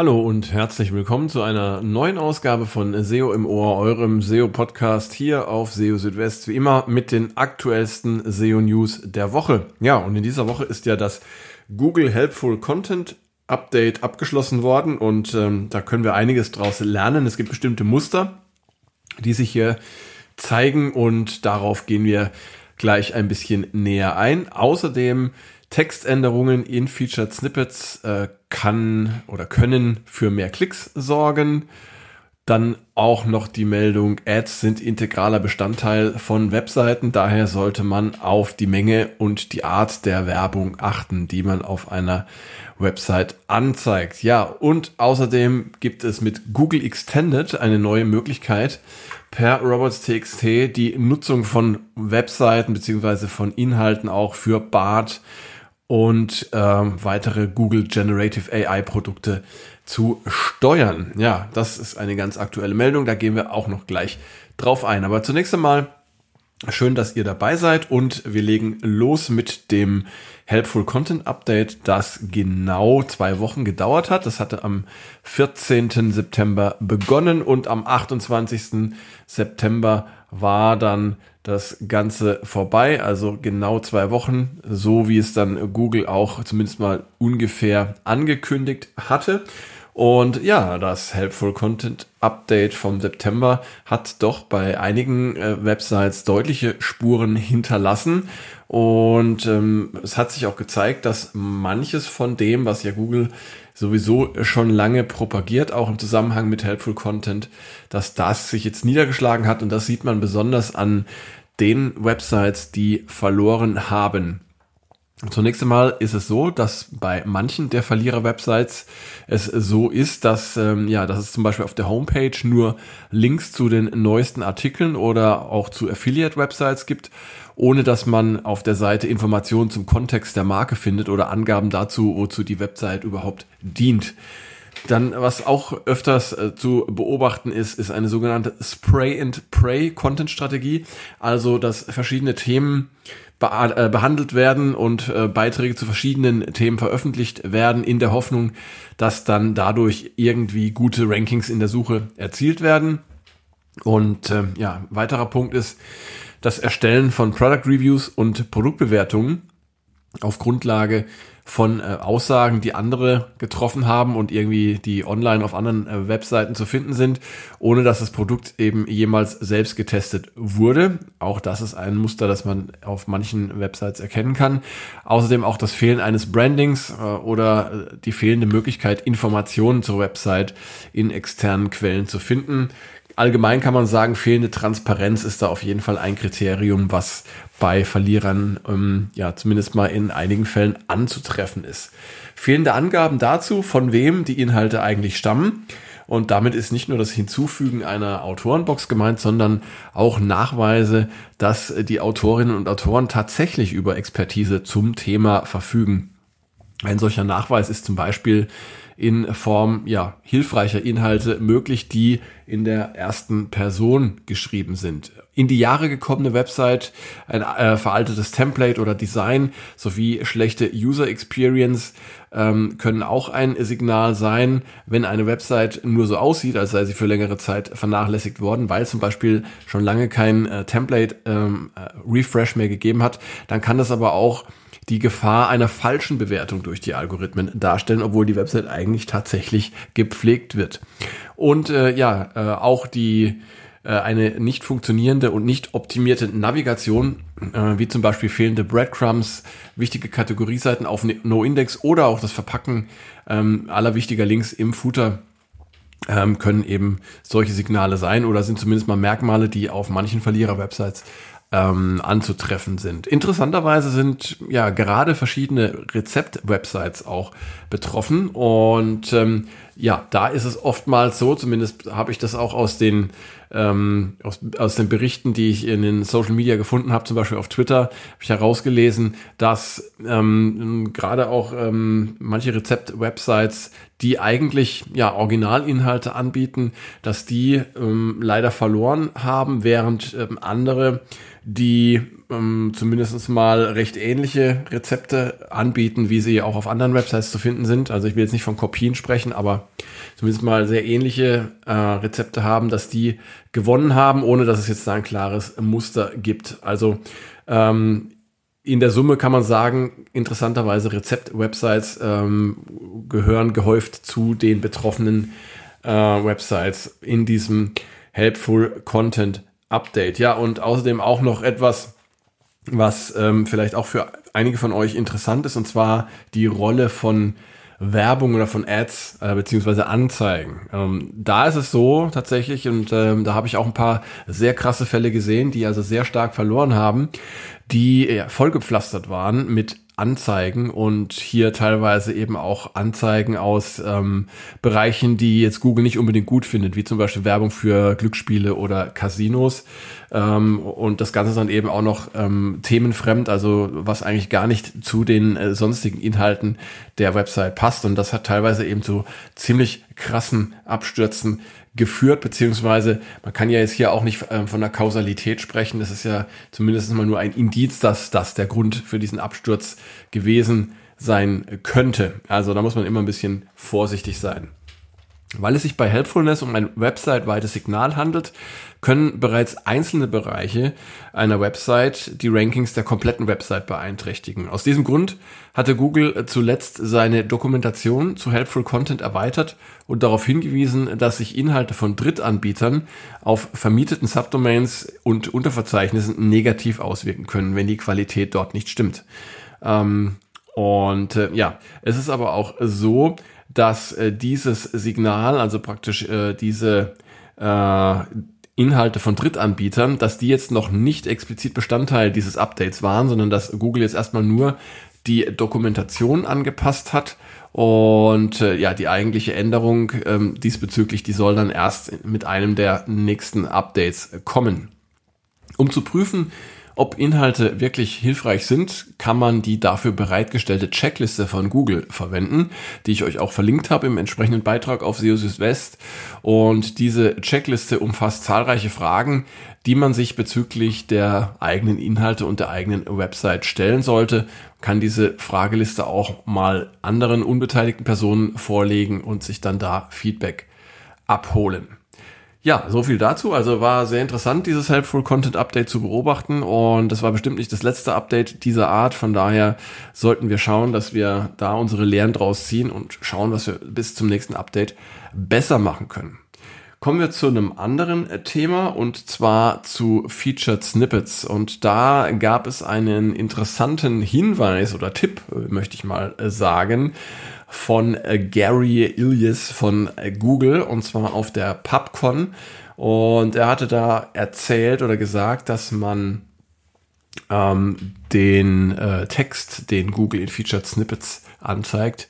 Hallo und herzlich willkommen zu einer neuen Ausgabe von SEO im Ohr, eurem SEO-Podcast hier auf SEO Südwest, wie immer mit den aktuellsten SEO-News der Woche. Ja, und in dieser Woche ist ja das Google Helpful Content Update abgeschlossen worden und ähm, da können wir einiges draus lernen. Es gibt bestimmte Muster, die sich hier zeigen und darauf gehen wir gleich ein bisschen näher ein. Außerdem Textänderungen in Featured Snippets äh, kann oder können für mehr Klicks sorgen. Dann auch noch die Meldung, Ads sind integraler Bestandteil von Webseiten. Daher sollte man auf die Menge und die Art der Werbung achten, die man auf einer Website anzeigt. Ja, und außerdem gibt es mit Google Extended eine neue Möglichkeit, per robots.txt die Nutzung von Webseiten beziehungsweise von Inhalten auch für BART und ähm, weitere Google Generative AI Produkte zu steuern. Ja, das ist eine ganz aktuelle Meldung. Da gehen wir auch noch gleich drauf ein. Aber zunächst einmal schön, dass ihr dabei seid und wir legen los mit dem Helpful Content Update, das genau zwei Wochen gedauert hat. Das hatte am 14. September begonnen und am 28. September war dann das Ganze vorbei, also genau zwei Wochen, so wie es dann Google auch zumindest mal ungefähr angekündigt hatte. Und ja, das Helpful Content Update vom September hat doch bei einigen äh, Websites deutliche Spuren hinterlassen. Und ähm, es hat sich auch gezeigt, dass manches von dem, was ja Google sowieso schon lange propagiert, auch im Zusammenhang mit Helpful Content, dass das sich jetzt niedergeschlagen hat. Und das sieht man besonders an den Websites, die verloren haben. Zunächst einmal ist es so, dass bei manchen der Verlierer-Websites es so ist, dass, ähm, ja, dass es zum Beispiel auf der Homepage nur Links zu den neuesten Artikeln oder auch zu Affiliate-Websites gibt, ohne dass man auf der Seite Informationen zum Kontext der Marke findet oder Angaben dazu, wozu die Website überhaupt dient. Dann, was auch öfters äh, zu beobachten ist, ist eine sogenannte Spray and Pray Content Strategie. Also, dass verschiedene Themen äh, behandelt werden und äh, Beiträge zu verschiedenen Themen veröffentlicht werden, in der Hoffnung, dass dann dadurch irgendwie gute Rankings in der Suche erzielt werden. Und äh, ja, weiterer Punkt ist das Erstellen von Product Reviews und Produktbewertungen auf Grundlage von äh, Aussagen, die andere getroffen haben und irgendwie die online auf anderen äh, Webseiten zu finden sind, ohne dass das Produkt eben jemals selbst getestet wurde. Auch das ist ein Muster, das man auf manchen Websites erkennen kann. Außerdem auch das Fehlen eines Brandings äh, oder äh, die fehlende Möglichkeit, Informationen zur Website in externen Quellen zu finden allgemein kann man sagen, fehlende Transparenz ist da auf jeden Fall ein Kriterium, was bei Verlierern ähm, ja zumindest mal in einigen Fällen anzutreffen ist. Fehlende Angaben dazu, von wem die Inhalte eigentlich stammen. Und damit ist nicht nur das Hinzufügen einer Autorenbox gemeint, sondern auch Nachweise, dass die Autorinnen und Autoren tatsächlich über Expertise zum Thema verfügen. Ein solcher Nachweis ist zum Beispiel in Form ja, hilfreicher Inhalte möglich, die in der ersten Person geschrieben sind. In die Jahre gekommene Website, ein äh, veraltetes Template oder Design sowie schlechte User Experience ähm, können auch ein Signal sein, wenn eine Website nur so aussieht, als sei sie für längere Zeit vernachlässigt worden, weil zum Beispiel schon lange kein äh, Template ähm, äh, Refresh mehr gegeben hat, dann kann das aber auch die Gefahr einer falschen Bewertung durch die Algorithmen darstellen, obwohl die Website eigentlich tatsächlich gepflegt wird. Und äh, ja, äh, auch die äh, eine nicht funktionierende und nicht optimierte Navigation, äh, wie zum Beispiel fehlende Breadcrumbs, wichtige Kategorieseiten auf No-Index oder auch das Verpacken ähm, aller wichtiger Links im Footer ähm, können eben solche Signale sein oder sind zumindest mal Merkmale, die auf manchen Verlierer-Websites ähm, anzutreffen sind. Interessanterweise sind ja gerade verschiedene Rezept-Websites auch betroffen und ähm, ja, da ist es oftmals so, zumindest habe ich das auch aus den ähm, aus, aus den Berichten, die ich in den Social Media gefunden habe, zum Beispiel auf Twitter, habe ich herausgelesen, dass ähm, gerade auch ähm, manche Rezept-Websites, die eigentlich ja Originalinhalte anbieten, dass die ähm, leider verloren haben, während ähm, andere die ähm, zumindest mal recht ähnliche Rezepte anbieten, wie sie auch auf anderen Websites zu finden sind. Also ich will jetzt nicht von Kopien sprechen, aber zumindest mal sehr ähnliche äh, Rezepte haben, dass die gewonnen haben, ohne dass es jetzt da ein klares Muster gibt. Also ähm, in der Summe kann man sagen, interessanterweise Rezept-Websites ähm, gehören gehäuft zu den betroffenen äh, Websites in diesem Helpful Content Update. Ja, und außerdem auch noch etwas, was ähm, vielleicht auch für einige von euch interessant ist, und zwar die Rolle von Werbung oder von Ads äh, beziehungsweise Anzeigen. Ähm, da ist es so tatsächlich, und ähm, da habe ich auch ein paar sehr krasse Fälle gesehen, die also sehr stark verloren haben, die ja, vollgepflastert waren mit Anzeigen und hier teilweise eben auch Anzeigen aus ähm, Bereichen, die jetzt Google nicht unbedingt gut findet, wie zum Beispiel Werbung für Glücksspiele oder Casinos. Ähm, und das Ganze dann eben auch noch ähm, themenfremd, also was eigentlich gar nicht zu den äh, sonstigen Inhalten der Website passt. Und das hat teilweise eben zu ziemlich krassen Abstürzen geführt, beziehungsweise man kann ja jetzt hier auch nicht äh, von der Kausalität sprechen. Das ist ja zumindest mal nur ein Indiz, dass das der Grund für diesen Absturz gewesen sein könnte. Also da muss man immer ein bisschen vorsichtig sein. Weil es sich bei Helpfulness um ein website-weites Signal handelt, können bereits einzelne Bereiche einer Website die Rankings der kompletten Website beeinträchtigen. Aus diesem Grund hatte Google zuletzt seine Dokumentation zu Helpful Content erweitert und darauf hingewiesen, dass sich Inhalte von Drittanbietern auf vermieteten Subdomains und Unterverzeichnissen negativ auswirken können, wenn die Qualität dort nicht stimmt. Ähm, und äh, ja, es ist aber auch so, dass äh, dieses Signal, also praktisch äh, diese äh, Inhalte von Drittanbietern, dass die jetzt noch nicht explizit Bestandteil dieses Updates waren, sondern dass Google jetzt erstmal nur die Dokumentation angepasst hat und äh, ja, die eigentliche Änderung ähm, diesbezüglich, die soll dann erst mit einem der nächsten Updates kommen. Um zu prüfen, ob Inhalte wirklich hilfreich sind, kann man die dafür bereitgestellte Checkliste von Google verwenden, die ich euch auch verlinkt habe im entsprechenden Beitrag auf SEO Südwest. Und diese Checkliste umfasst zahlreiche Fragen, die man sich bezüglich der eigenen Inhalte und der eigenen Website stellen sollte. Kann diese Frageliste auch mal anderen unbeteiligten Personen vorlegen und sich dann da Feedback abholen. Ja, so viel dazu. Also war sehr interessant, dieses Helpful Content Update zu beobachten und das war bestimmt nicht das letzte Update dieser Art. Von daher sollten wir schauen, dass wir da unsere Lehren draus ziehen und schauen, was wir bis zum nächsten Update besser machen können. Kommen wir zu einem anderen Thema und zwar zu Featured Snippets. Und da gab es einen interessanten Hinweis oder Tipp, möchte ich mal sagen, von äh, Gary Ilyes von äh, Google und zwar auf der PubCon. Und er hatte da erzählt oder gesagt, dass man ähm, den äh, Text, den Google in Featured Snippets anzeigt,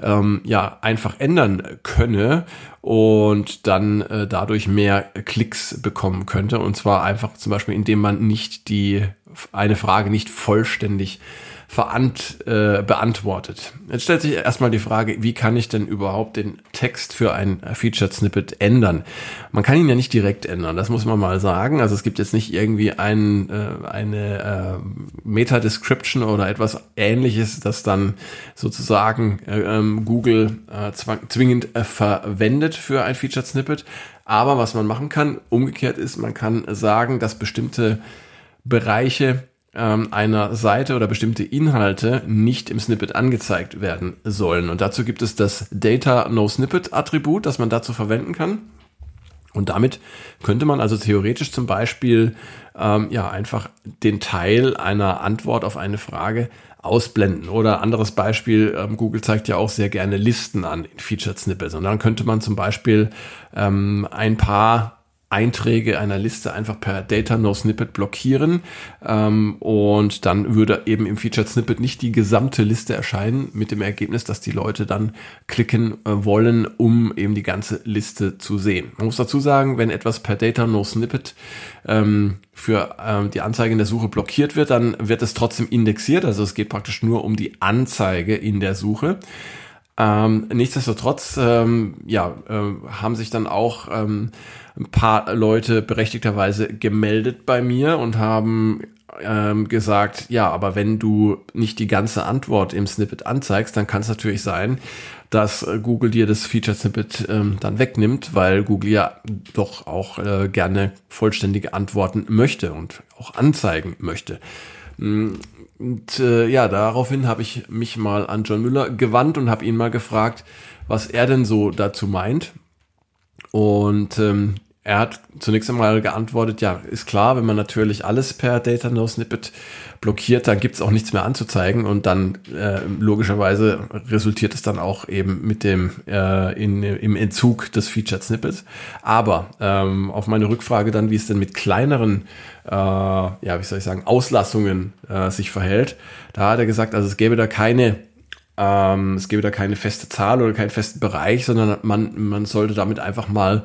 ähm, ja, einfach ändern könne und dann äh, dadurch mehr Klicks bekommen könnte. Und zwar einfach zum Beispiel, indem man nicht die, eine Frage nicht vollständig verant, äh, beantwortet. Jetzt stellt sich erstmal die Frage, wie kann ich denn überhaupt den Text für ein Featured Snippet ändern? Man kann ihn ja nicht direkt ändern, das muss man mal sagen. Also es gibt jetzt nicht irgendwie ein, äh, eine äh, Meta-Description oder etwas ähnliches, das dann sozusagen äh, ähm, Google äh, zwingend äh, verwendet für ein Featured Snippet. Aber was man machen kann, umgekehrt ist, man kann sagen, dass bestimmte Bereiche ähm, einer Seite oder bestimmte Inhalte nicht im Snippet angezeigt werden sollen. Und dazu gibt es das Data No Snippet Attribut, das man dazu verwenden kann. Und damit könnte man also theoretisch zum Beispiel ähm, ja einfach den Teil einer Antwort auf eine Frage ausblenden. Oder anderes Beispiel, ähm, Google zeigt ja auch sehr gerne Listen an in Featured Snippets. Und dann könnte man zum Beispiel ähm, ein paar Einträge einer Liste einfach per Data No Snippet blockieren ähm, und dann würde eben im Featured Snippet nicht die gesamte Liste erscheinen mit dem Ergebnis, dass die Leute dann klicken äh, wollen, um eben die ganze Liste zu sehen. Man muss dazu sagen, wenn etwas per Data No Snippet ähm, für ähm, die Anzeige in der Suche blockiert wird, dann wird es trotzdem indexiert. Also es geht praktisch nur um die Anzeige in der Suche. Ähm, nichtsdestotrotz, ähm, ja, äh, haben sich dann auch ähm, ein paar Leute berechtigterweise gemeldet bei mir und haben ähm, gesagt, ja, aber wenn du nicht die ganze Antwort im Snippet anzeigst, dann kann es natürlich sein, dass äh, Google dir das Feature Snippet ähm, dann wegnimmt, weil Google ja doch auch äh, gerne vollständige Antworten möchte und auch anzeigen möchte. Und äh, ja, daraufhin habe ich mich mal an John Müller gewandt und habe ihn mal gefragt, was er denn so dazu meint. Und ähm, er hat zunächst einmal geantwortet, ja, ist klar, wenn man natürlich alles per Data No Snippet blockiert, dann gibt es auch nichts mehr anzuzeigen und dann äh, logischerweise resultiert es dann auch eben mit dem äh, in, im Entzug des Featured Snippets. Aber ähm, auf meine Rückfrage dann, wie es denn mit kleineren, äh, ja, wie soll ich sagen, Auslassungen äh, sich verhält, da hat er gesagt, also es gäbe da keine ähm, es gäbe da keine feste Zahl oder keinen festen Bereich, sondern man, man sollte damit einfach mal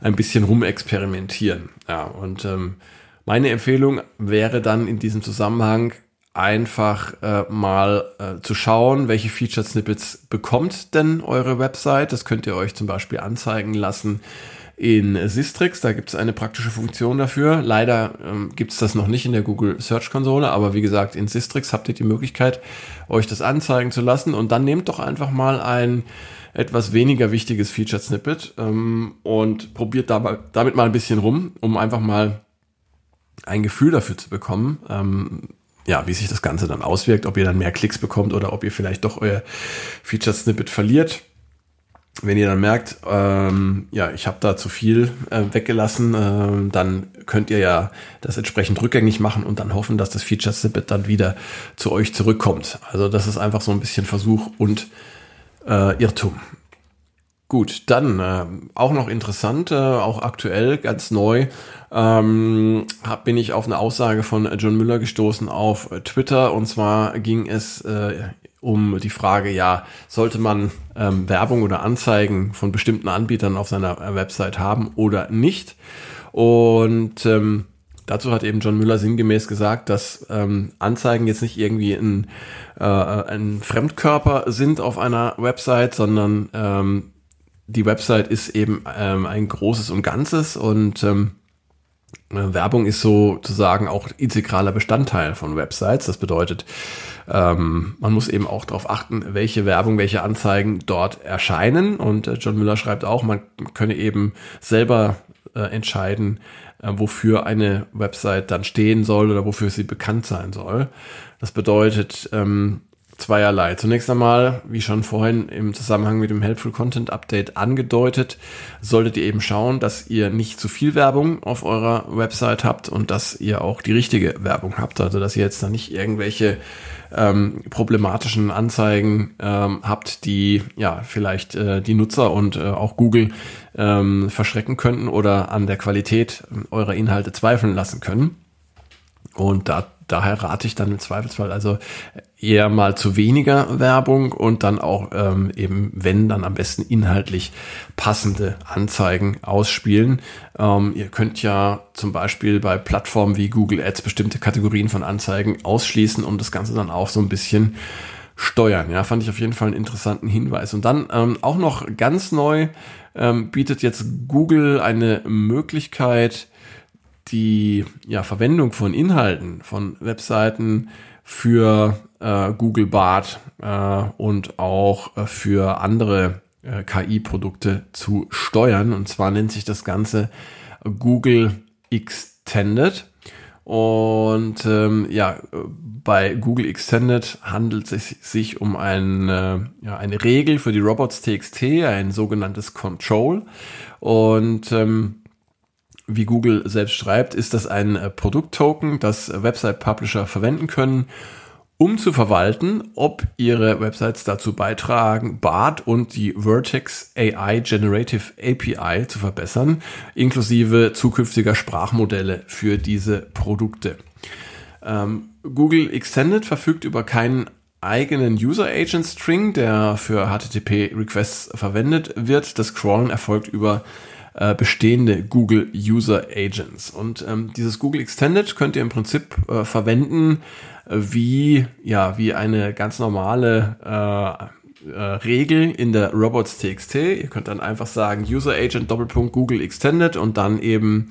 ein bisschen rumexperimentieren. Ja, und ähm, meine Empfehlung wäre dann in diesem Zusammenhang einfach äh, mal äh, zu schauen, welche Featured Snippets bekommt denn eure Website. Das könnt ihr euch zum Beispiel anzeigen lassen in Sistrix. Da gibt es eine praktische Funktion dafür. Leider ähm, gibt es das noch nicht in der Google Search Konsole, aber wie gesagt, in Sistrix habt ihr die Möglichkeit, euch das anzeigen zu lassen. Und dann nehmt doch einfach mal ein etwas weniger wichtiges Featured Snippet ähm, und probiert da mal, damit mal ein bisschen rum, um einfach mal ein Gefühl dafür zu bekommen, ähm, ja, wie sich das Ganze dann auswirkt, ob ihr dann mehr Klicks bekommt oder ob ihr vielleicht doch euer Featured Snippet verliert. Wenn ihr dann merkt, ähm, ja, ich habe da zu viel äh, weggelassen, äh, dann könnt ihr ja das entsprechend rückgängig machen und dann hoffen, dass das Featured Snippet dann wieder zu euch zurückkommt. Also das ist einfach so ein bisschen Versuch und äh, Irrtum. Gut, dann äh, auch noch interessant, äh, auch aktuell, ganz neu, ähm, hab, bin ich auf eine Aussage von John Müller gestoßen auf Twitter. Und zwar ging es äh, um die Frage, ja, sollte man ähm, Werbung oder Anzeigen von bestimmten Anbietern auf seiner Website haben oder nicht? Und ähm, Dazu hat eben John Müller sinngemäß gesagt, dass ähm, Anzeigen jetzt nicht irgendwie ein, äh, ein Fremdkörper sind auf einer Website, sondern ähm, die Website ist eben ähm, ein großes und Ganzes und ähm, äh, Werbung ist sozusagen auch integraler Bestandteil von Websites. Das bedeutet, ähm, man muss eben auch darauf achten, welche Werbung, welche Anzeigen dort erscheinen. Und äh, John Müller schreibt auch, man könne eben selber äh, entscheiden, äh, wofür eine Website dann stehen soll oder wofür sie bekannt sein soll. Das bedeutet ähm, zweierlei. Zunächst einmal, wie schon vorhin im Zusammenhang mit dem Helpful Content Update angedeutet, solltet ihr eben schauen, dass ihr nicht zu viel Werbung auf eurer Website habt und dass ihr auch die richtige Werbung habt. Also dass ihr jetzt da nicht irgendwelche ähm, problematischen Anzeigen ähm, habt, die ja vielleicht äh, die Nutzer und äh, auch Google ähm, verschrecken könnten oder an der Qualität eurer Inhalte zweifeln lassen können. Und da, daher rate ich dann im Zweifelsfall also eher mal zu weniger Werbung und dann auch ähm, eben, wenn, dann am besten inhaltlich passende Anzeigen ausspielen. Ähm, ihr könnt ja zum Beispiel bei Plattformen wie Google Ads bestimmte Kategorien von Anzeigen ausschließen und das Ganze dann auch so ein bisschen steuern. Ja, fand ich auf jeden Fall einen interessanten Hinweis. Und dann ähm, auch noch ganz neu ähm, bietet jetzt Google eine Möglichkeit, die ja, Verwendung von Inhalten von Webseiten für äh, Google Bart äh, und auch äh, für andere äh, KI-Produkte zu steuern. Und zwar nennt sich das Ganze Google Extended. Und ähm, ja, bei Google Extended handelt es sich um eine, ja, eine Regel für die Robots.txt, ein sogenanntes Control. Und ähm, wie Google selbst schreibt, ist das ein äh, Produkttoken, das Website-Publisher verwenden können, um zu verwalten, ob ihre Websites dazu beitragen, BART und die Vertex AI Generative API zu verbessern, inklusive zukünftiger Sprachmodelle für diese Produkte. Ähm, Google Extended verfügt über keinen eigenen User Agent String, der für HTTP Requests verwendet wird. Das Crawlen erfolgt über äh, bestehende Google User Agents. Und ähm, dieses Google Extended könnt ihr im Prinzip äh, verwenden äh, wie, ja, wie eine ganz normale äh, äh, Regel in der Robots.txt. Ihr könnt dann einfach sagen User Agent Doppelpunkt Google Extended und dann eben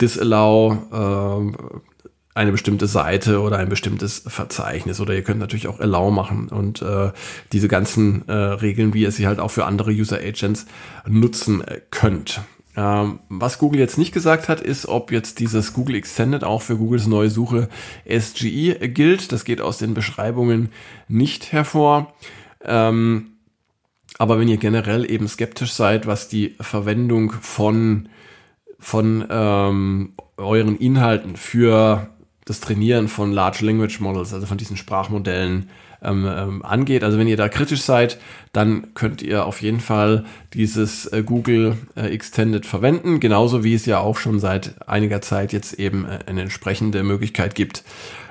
disallow äh, eine bestimmte Seite oder ein bestimmtes Verzeichnis oder ihr könnt natürlich auch Allow machen und äh, diese ganzen äh, Regeln, wie ihr sie halt auch für andere User Agents nutzen äh, könnt. Ähm, was Google jetzt nicht gesagt hat, ist, ob jetzt dieses Google Extended auch für Googles neue Suche SGE gilt. Das geht aus den Beschreibungen nicht hervor. Ähm, aber wenn ihr generell eben skeptisch seid, was die Verwendung von, von ähm, euren Inhalten für das Trainieren von Large Language Models, also von diesen Sprachmodellen ähm, ähm, angeht. Also wenn ihr da kritisch seid, dann könnt ihr auf jeden Fall dieses äh, Google äh, Extended verwenden, genauso wie es ja auch schon seit einiger Zeit jetzt eben äh, eine entsprechende Möglichkeit gibt,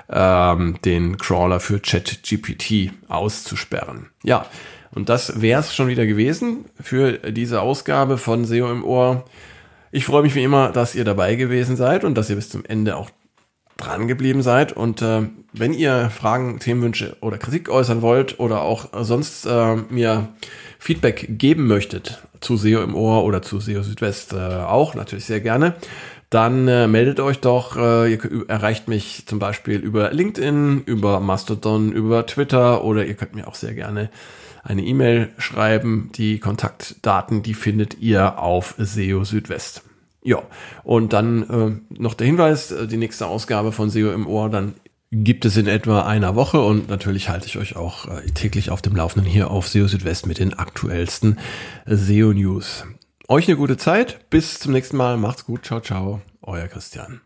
ähm, den Crawler für ChatGPT auszusperren. Ja, und das wäre es schon wieder gewesen für diese Ausgabe von SEO im Ohr. Ich freue mich wie immer, dass ihr dabei gewesen seid und dass ihr bis zum Ende auch dran geblieben seid. Und äh, wenn ihr Fragen, Themenwünsche oder Kritik äußern wollt oder auch sonst äh, mir Feedback geben möchtet zu SEO im Ohr oder zu SEO Südwest äh, auch, natürlich sehr gerne, dann äh, meldet euch doch. Äh, ihr erreicht mich zum Beispiel über LinkedIn, über Mastodon, über Twitter oder ihr könnt mir auch sehr gerne eine E-Mail schreiben. Die Kontaktdaten, die findet ihr auf SEO Südwest. Ja, und dann äh, noch der Hinweis, äh, die nächste Ausgabe von SEO im Ohr, dann gibt es in etwa einer Woche und natürlich halte ich euch auch äh, täglich auf dem Laufenden hier auf SEO Südwest mit den aktuellsten SEO News. Euch eine gute Zeit, bis zum nächsten Mal, macht's gut, ciao, ciao, euer Christian.